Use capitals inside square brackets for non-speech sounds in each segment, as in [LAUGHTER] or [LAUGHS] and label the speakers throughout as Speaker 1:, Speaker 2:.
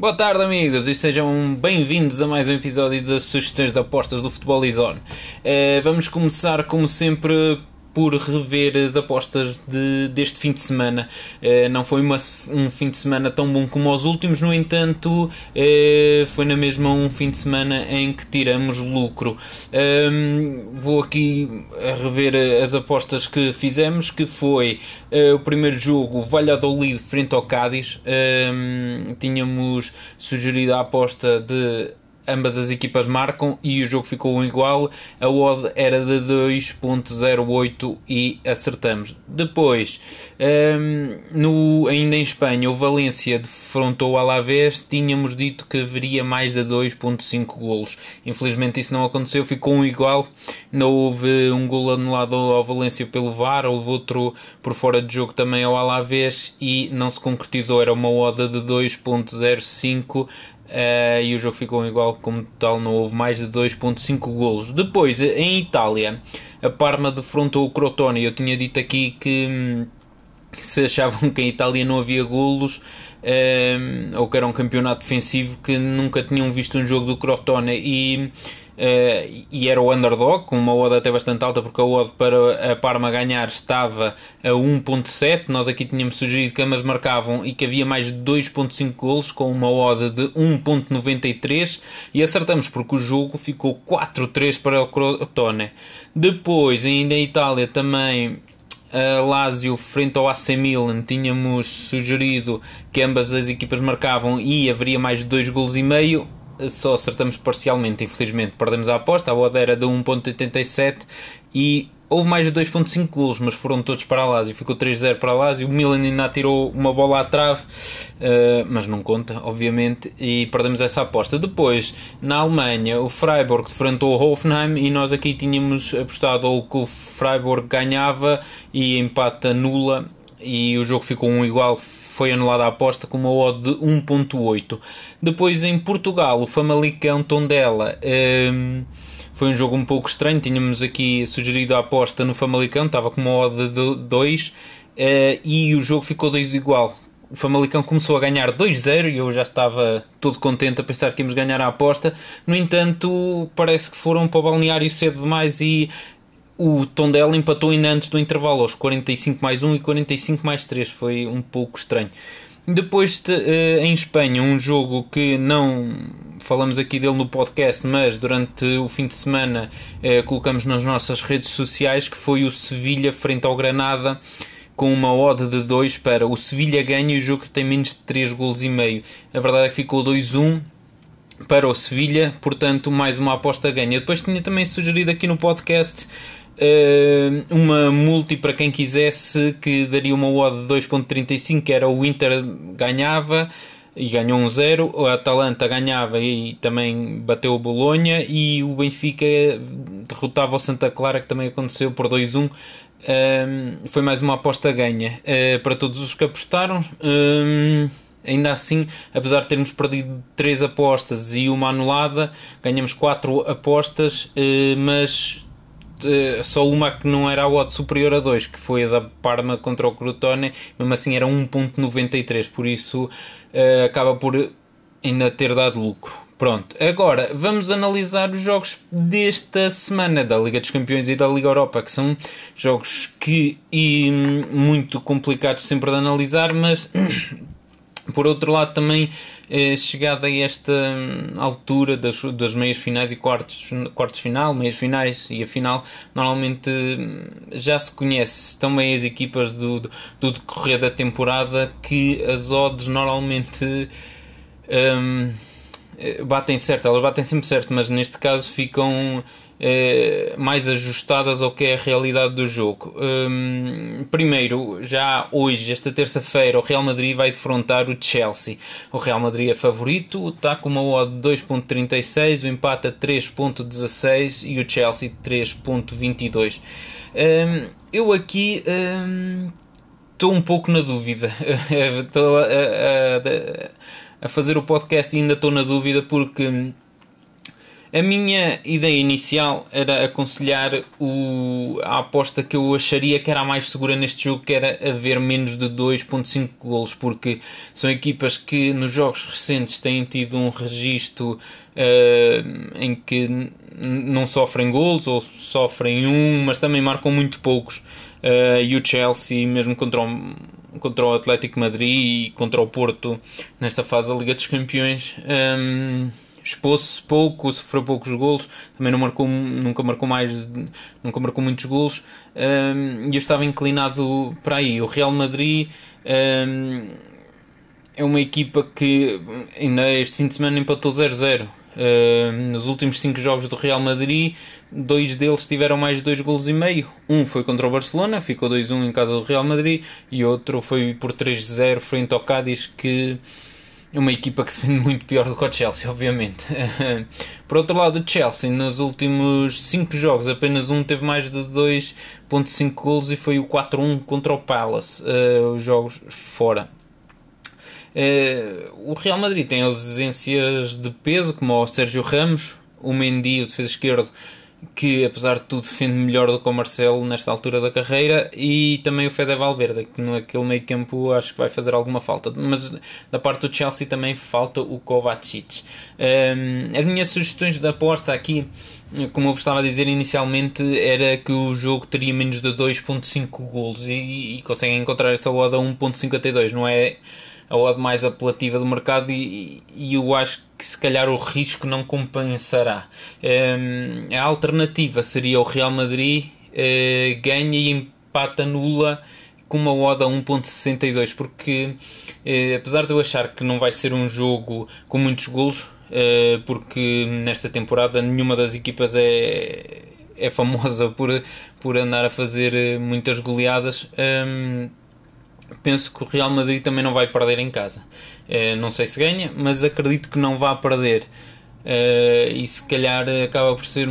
Speaker 1: Boa tarde, amigos, e sejam bem-vindos a mais um episódio das sugestões de apostas do Futebol Zone. Uh, vamos começar, como sempre, por rever as apostas de, deste fim de semana. Uh, não foi uma, um fim de semana tão bom como os últimos, no entanto, uh, foi na mesma um fim de semana em que tiramos lucro. Uh, vou aqui rever as apostas que fizemos, que foi eh, o primeiro jogo, Valladolid frente ao Cádiz. tínhamos sugerido a aposta de ambas as equipas marcam e o jogo ficou igual. A odd era de 2.08 e acertamos. Depois, um, no, ainda em Espanha, o Valência defrontou o Alavés. Tínhamos dito que haveria mais de 2.5 golos. Infelizmente isso não aconteceu, ficou um igual. Não houve um gol anulado ao Valência pelo VAR, houve outro por fora de jogo também ao Alavés e não se concretizou. Era uma odd de 2.05 Uh, e o jogo ficou igual, como tal, não houve mais de 2.5 golos. Depois, em Itália, a Parma defrontou o Crotone. Eu tinha dito aqui que, se achavam que em Itália não havia golos uh, ou que era um campeonato defensivo que nunca tinham visto um jogo do Crotone e Uh, e era o underdog, com uma odd até bastante alta, porque a odd para a Parma ganhar estava a 1.7. Nós aqui tínhamos sugerido que ambas marcavam e que havia mais de 2.5 golos, com uma odd de 1.93. E acertamos, porque o jogo ficou 4-3 para o Crotone. Depois, ainda em Itália, também a Lazio frente ao AC Milan tínhamos sugerido que ambas as equipas marcavam e haveria mais de 2 golos e meio só acertamos parcialmente, infelizmente. Perdemos a aposta, a odd era de 1.87 e houve mais de 2.5 golos, mas foram todos para a Lazio. Ficou 3-0 para a Lazio. O Milan ainda tirou uma bola à trave, uh, mas não conta, obviamente, e perdemos essa aposta. Depois, na Alemanha, o Freiburg enfrentou o Hoffenheim e nós aqui tínhamos apostado ou que o Freiburg ganhava e empata nula e o jogo ficou um igual foi anulada a aposta com uma odd de 1.8. Depois em Portugal, o Famalicão Tondela um, foi um jogo um pouco estranho. Tínhamos aqui sugerido a aposta no Famalicão, estava com uma odd de 2 uh, eh, e o jogo ficou 2 igual. O Famalicão começou a ganhar 2-0 e eu já estava todo contente a pensar que íamos ganhar a aposta. No entanto, parece que foram para o balneário cedo demais e o Tondela empatou ainda antes do intervalo, aos 45 mais 1 e 45 mais 3. Foi um pouco estranho. Depois de, uh, em Espanha, um jogo que não falamos aqui dele no podcast, mas durante o fim de semana uh, colocamos nas nossas redes sociais, que foi o Sevilha frente ao Granada, com uma odd de 2 para o Sevilha ganha e o jogo tem menos de 3 golos e meio. A verdade é que ficou 2-1 para o Sevilha, portanto mais uma aposta ganha. Depois tinha também sugerido aqui no podcast uma multi para quem quisesse que daria uma odd de 2.35 que era o Inter ganhava e ganhou um 0 o Atalanta ganhava e também bateu o Bolonha e o Benfica derrotava o Santa Clara que também aconteceu por 2-1 uh, foi mais uma aposta ganha. Uh, para todos os que apostaram ainda assim, apesar de termos perdido 3 apostas e uma anulada, ganhamos 4 apostas, mas uh, só uma que não era a odd superior a 2, que foi a da Parma contra o Crotone, mesmo assim era 1.93, por isso uh, acaba por ainda ter dado lucro. Pronto, agora vamos analisar os jogos desta semana da Liga dos Campeões e da Liga Europa, que são jogos que e muito complicados sempre de analisar, mas por outro lado também eh, chegada a esta hum, altura das, das meias finais e quartos, quartos final, meias finais e a final, normalmente hum, já se conhece também as equipas do, do, do decorrer da temporada que as odds normalmente um, batem certo, elas batem sempre certo, mas neste caso ficam eh, mais ajustadas ao que é a realidade do jogo. Um, primeiro, já hoje, esta terça-feira, o Real Madrid vai defrontar o Chelsea. O Real Madrid é favorito, está com uma odd de 2.36, o empate a 3.16 e o Chelsea 3.22. Um, eu aqui estou um, um pouco na dúvida. [LAUGHS] Estou a, a, a fazer o podcast e ainda estou na dúvida porque A minha ideia inicial era aconselhar o, a aposta que eu acharia que era a mais segura neste jogo, que era haver menos de 2.5 golos, porque são equipas que nos jogos recentes têm tido um registro uh, em que não sofrem golos ou sofrem um, mas também marcam muito poucos. Uh, e o Chelsea, mesmo contra o, contra o Atlético Madrid e contra o Porto nesta fase da Liga dos Campeões. Um, expôs-se pouco, sofreu poucos golos, também não marcou, nunca marcou mais, nunca marcou muitos golos, e eu estava inclinado para aí. O Real Madrid é uma equipa que ainda este fim de semana empatou 0-0. Uh, nos últimos 5 jogos do Real Madrid, dois deles tiveram mais de 2 golos e meio. Um foi contra o Barcelona, ficou 2-1 em casa do Real Madrid, e outro foi por 3-0 frente ao Cádiz, que uma equipa que defende muito pior do que o Chelsea, obviamente. [LAUGHS] Por outro lado, o Chelsea, nos últimos 5 jogos, apenas um teve mais de 2.5 golos e foi o 4-1 contra o Palace, uh, os jogos fora. Uh, o Real Madrid tem ausências de peso, como o Sérgio Ramos, o Mendy, o defesa esquerdo, que apesar de tudo defende melhor do que o Marcelo nesta altura da carreira e também o Fede Valverde que naquele meio campo acho que vai fazer alguma falta. Mas da parte do Chelsea também falta o Kovacic. Um, as minhas sugestões de aposta aqui como eu vos estava a dizer inicialmente era que o jogo teria menos de 2.5 golos e, e conseguem encontrar essa oda a 1.52 não é a odd mais apelativa do mercado e, e, eu acho que se calhar o risco não compensará. Um, a alternativa seria o Real Madrid uh, ganha e empata nula com uma odd a 1.62 porque uh, apesar de eu achar que não vai ser um jogo com muitos golos uh, porque nesta temporada nenhuma das equipas é, é famosa [LAUGHS] por, por andar a fazer muitas goleadas um, penso que o Real Madrid também não vai perder em casa. Uh, não sei se ganha, mas acredito que não vá perder. Uh, e se calhar acaba por ser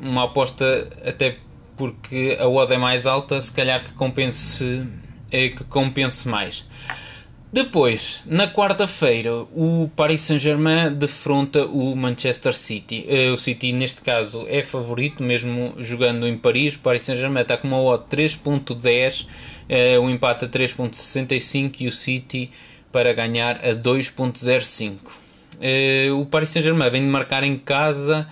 Speaker 1: uma aposta até porque a odd é mais alta, se calhar que compense, é, que compense mais. Depois, na quarta-feira, o Paris Saint-Germain defronta o Manchester City. Uh, o City, neste caso, é favorito, mesmo jogando em Paris. O Paris Saint-Germain está com uma odd 3.10 uh, o empate a 3.65 e o City para ganhar a 2.05. Uh, eh, o Paris Saint-Germain vem de marcar em casa,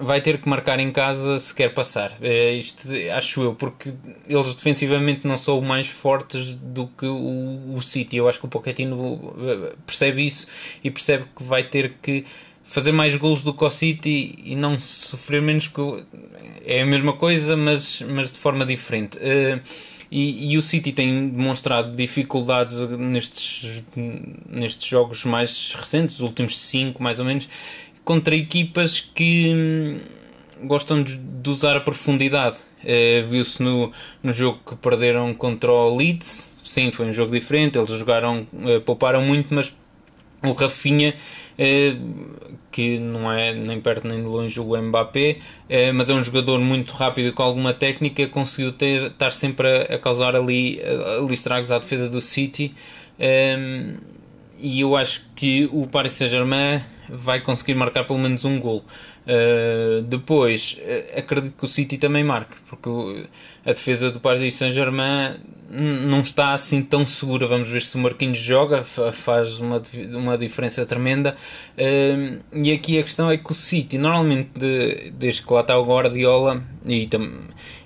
Speaker 1: vai ter que marcar em casa se quer passar. Uh, isto acho eu, porque eles defensivamente não são mais fortes do que o, o City. Eu acho que o Pochettino percebe isso e percebe que vai ter que fazer mais gols do que o City e não sofrer menos que é a mesma coisa mas, mas de forma diferente uh, e, e, o City tem demonstrado dificuldades nestes, nestes jogos mais recentes, os últimos 5 mais ou menos, contra equipas que hum, gostam de, usar a profundidade. Uh, Viu-se no, no jogo que perderam contra o Leeds, sim, foi um jogo diferente, eles jogaram, uh, pouparam muito, mas o Rafinha eh, que não é nem perto nem de longe o Mbappé, mas é um jogador muito rápido com alguma técnica, conseguiu ter, estar sempre a, causar ali, ali estragos à defesa do City. Eh, e eu acho que o Paris Saint-Germain vai conseguir marcar pelo menos um gol. Uh, depois, acredito que o City também marque, porque a defesa do Paris Saint-Germain não está assim tão segura. Vamos ver se o Marquinhos joga, faz uma, uma diferença tremenda. Uh, e aqui a questão é que o City, normalmente, de, desde que lá está o Guardiola, e tam,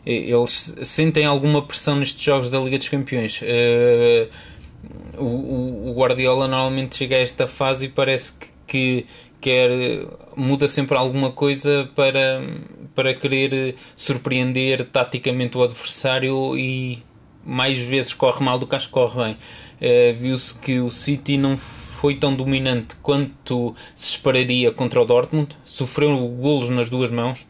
Speaker 1: eles sentem alguma pressão nestes jogos da Liga dos Campeões. Uh, o, o, Guardiola normalmente chega a esta fase e parece que, que quer muda sempre alguma coisa para, para querer surpreender taticamente o adversário e mais vezes corre mal do que acho que corre bem. Uh, Viu-se que o City não foi tão dominante quanto se esperaria contra o Dortmund, sofreu golos nas duas mãos.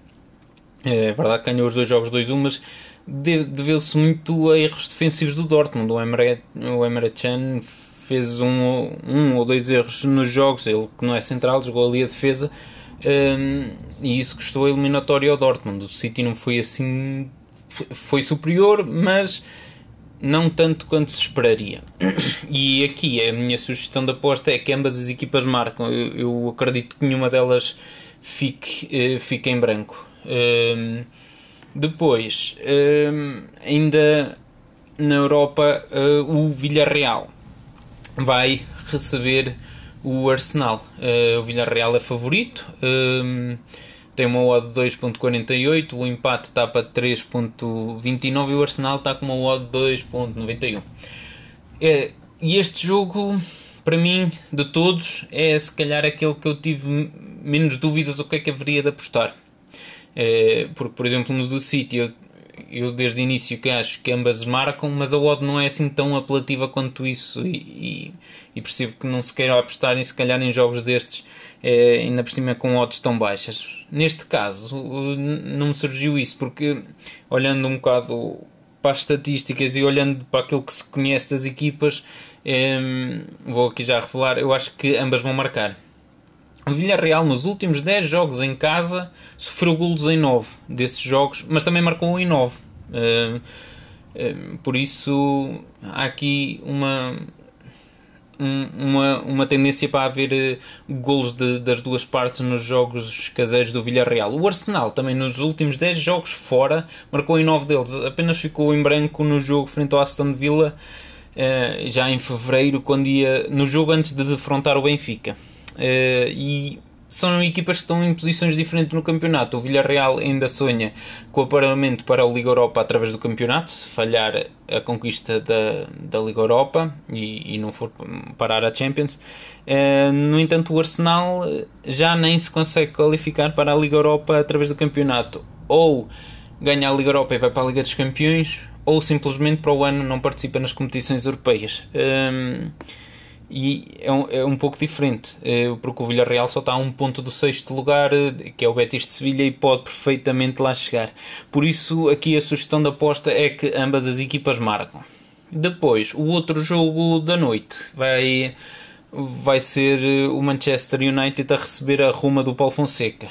Speaker 1: Eh, é verdade que ganhou os dois jogos 2-1, mas deveu-se muito a erros defensivos do Dortmund. O Emre, o Emre Can fez um, um ou dois erros nos jogos, ele que não é central, jogou ali a defesa. Um, e isso custou a eliminatória ao Dortmund. O City não foi assim, foi superior, mas não tanto quanto se esperaria. [COUGHS] E aqui a minha sugestão de aposta é que ambas as equipas marcam. Eu, eu acredito que nenhuma delas fique, uh, fique em branco. Um, depois, um, ainda na Europa, uh, o Villarreal vai receber o Arsenal. Uh, o Villarreal é favorito, um, tem uma odd de 2.48, o empate está para 3.29 e o Arsenal está com uma odd de 2.91. É, e este jogo, para mim, de todos, é se calhar aquele que eu tive menos dúvidas o que é que haveria de apostar. É, porque, por exemplo, no do City, eu, eu desde o início que acho que ambas marcam, mas a odd não é assim tão apelativa quanto isso e, e, e percebo que não se queiram apostarem se calhar em jogos destes é, ainda por cima com odds tão baixas. Neste caso não me surgiu isso porque olhando um bocado para as estatísticas e olhando para aquilo que se conhece das equipas, é, vou aqui já revelar, eu acho que ambas vão marcar. O Villarreal nos últimos 10 jogos em casa sofreu golos em 9 desses jogos, mas também marcou em 9. Uh, uh, por isso há aqui uma, uma, uma tendência para haver uh, golos de, das duas partes nos jogos caseiros do Villarreal. O Arsenal também nos últimos 10 jogos fora marcou em 9 deles, apenas ficou em branco no jogo frente ao Aston Villa uh, já em fevereiro, quando ia no jogo antes de defrontar o Benfica. Uh, e são equipas que estão em posições diferentes no campeonato. O Villarreal ainda sonha com o aparelhamento para a Liga Europa através do campeonato, se falhar a conquista da, da Liga Europa e, e não for parar a Champions. Uh, no entanto, o Arsenal já nem se consegue qualificar para a Liga Europa através do campeonato. Ou ganha a Liga Europa e vai para a Liga dos Campeões, ou simplesmente para o ano não participa nas competições europeias. Uh, e é um, é um pouco diferente, eh, porque o Villarreal só está a um ponto do sexto lugar, eh, que é o Betis de Sevilha, e pode perfeitamente lá chegar. Por isso, aqui a sugestão da aposta é que ambas as equipas marcam. Depois, o outro jogo da noite vai, vai ser eh, o Manchester United a receber a Roma do Paulo Fonseca.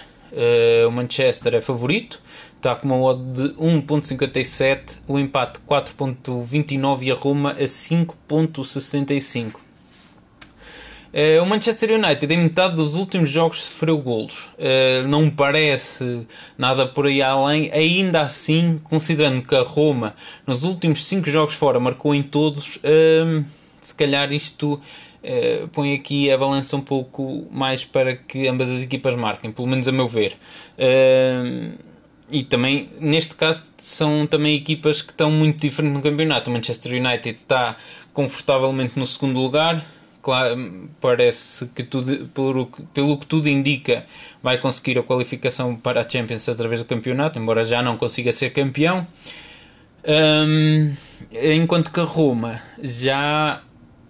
Speaker 1: o Manchester é favorito, está com uma odd de 1.57, o empate 4.29 e a Roma a 5.65. Uh, o Manchester United, em metade dos últimos jogos, sofreu golos. Uh, não parece nada por aí além. Ainda assim, considerando que a Roma, nos últimos 5 jogos fora, marcou em todos, uh, se calhar isto põe aqui a balança um pouco mais para que ambas as equipas marquem, pelo menos a meu ver. e também, neste caso, são também equipas que estão muito diferentes no campeonato. O Manchester United está confortavelmente no segundo lugar claro, parece que tudo, pelo, pelo que tudo indica, vai conseguir a qualificação para a Champions através do campeonato, embora já não consiga ser campeão. Um, enquanto que a Roma já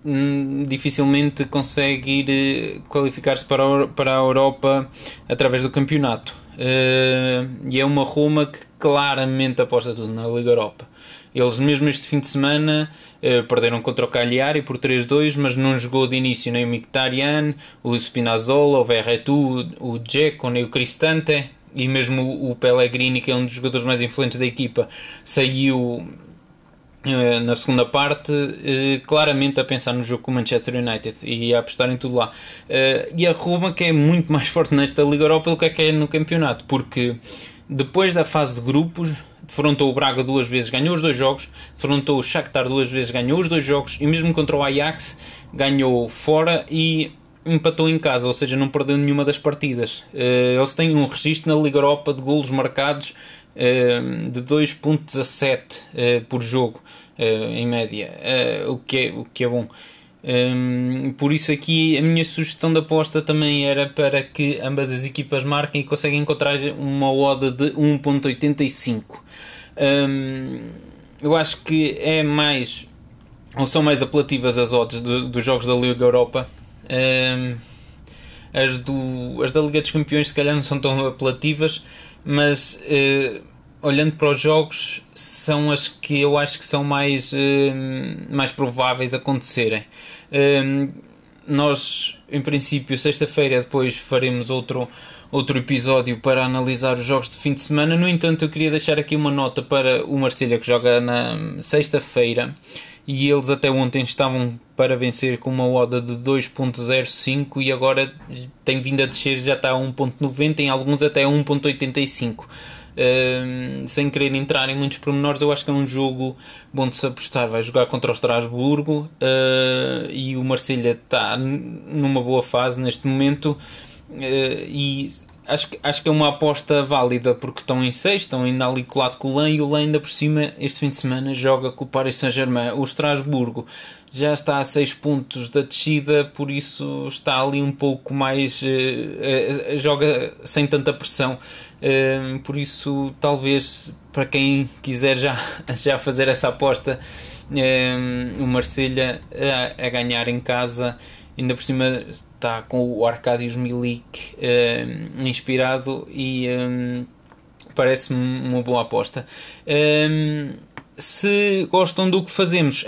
Speaker 1: hum, dificilmente consegue ir eh, qualificar-se para, a, para a Europa através do campeonato. Uh, e é uma Roma que claramente aposta tudo na Liga Europa. Eles, mesmo este fim de semana, uh, perderam contra o Cagliari por 3-2, mas não jogou de início nem o Mkhitaryan, o Spinazzola, o Verretu, o Dzeko, nem o Cristante, e mesmo o Pellegrini, que é um dos jogadores mais influentes da equipa, saiu Uh, na segunda parte, uh, claramente a pensar no jogo com o Manchester United e a apostar em tudo lá. E a Roma, que é muito mais [LAUGHS] forte nesta Liga Europa do é que é no campeonato, porque depois da fase de grupos, defrontou o Braga duas vezes, ganhou os dois jogos, defrontou o Shakhtar duas vezes, ganhou os dois jogos, e mesmo contra o Ajax, ganhou fora e empatou em casa, ou seja, não perdeu nenhuma das partidas. Uh, eles têm um registro na Liga Europa de golos marcados uh, de 2.17 uh, eh, por jogo, em média, o, que é, o que é bom. Um, por isso aqui a minha sugestão de aposta também era para que ambas as equipas marquem e conseguem encontrar uma oda de 1.85. Um, eu acho que é mais ou são mais apelativas as odds do, dos jogos da Liga Europa. Um, as, do, as da Liga dos Campeões se calhar não são tão apelativas, mas uh, olhando para os jogos são as que eu acho que são mais, uh, mais prováveis acontecerem. Uh, nós, em princípio, sexta-feira depois faremos outro, outro episódio para analisar os jogos de fim de semana. No entanto, eu queria deixar aqui uma nota para o Marselha que joga na sexta-feira e eles até ontem estavam para vencer com uma oda de 2.05 e agora tem vindo a descer, já está a 1.90, em alguns até a 1.85. Sem querer entrar em muitos pormenores, eu acho que é um jogo bom de se apostar. Vai jogar contra o Estrasburgo uh, e o Marselha está numa boa fase neste momento. Uh, e acho, acho que é uma aposta válida porque estão em 6, estão ainda ali colado com o Lã e o Lã ainda por cima este fim de semana joga com o Paris Saint-Germain. O Estrasburgo já está a 6 pontos da descida, por isso está ali um pouco mais. Uh, uh, joga sem tanta pressão. Uh, por isso, talvez para quem quiser já, [LAUGHS] já fazer essa aposta, o Marselha a, a ganhar em casa ainda por cima está com o Arcadius Milik uh, inspirado e um, parece-me uma boa aposta. Um, se gostam do que fazemos,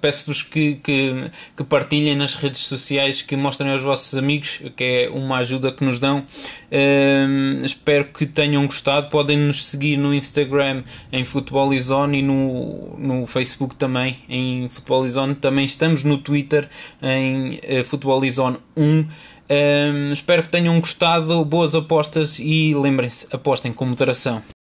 Speaker 1: peço-vos que, que, que, partilhem nas redes sociais, que mostrem aos vossos amigos, que é uma ajuda que nos dão. Um, espero que tenham gostado. Podem nos seguir no Instagram em Futebol Zone e no, no Facebook também em Futebol Zone. Também estamos no Twitter em uh, Futebol Zone 1. Um, espero que tenham gostado. Boas apostas e lembrem-se, apostem com moderação.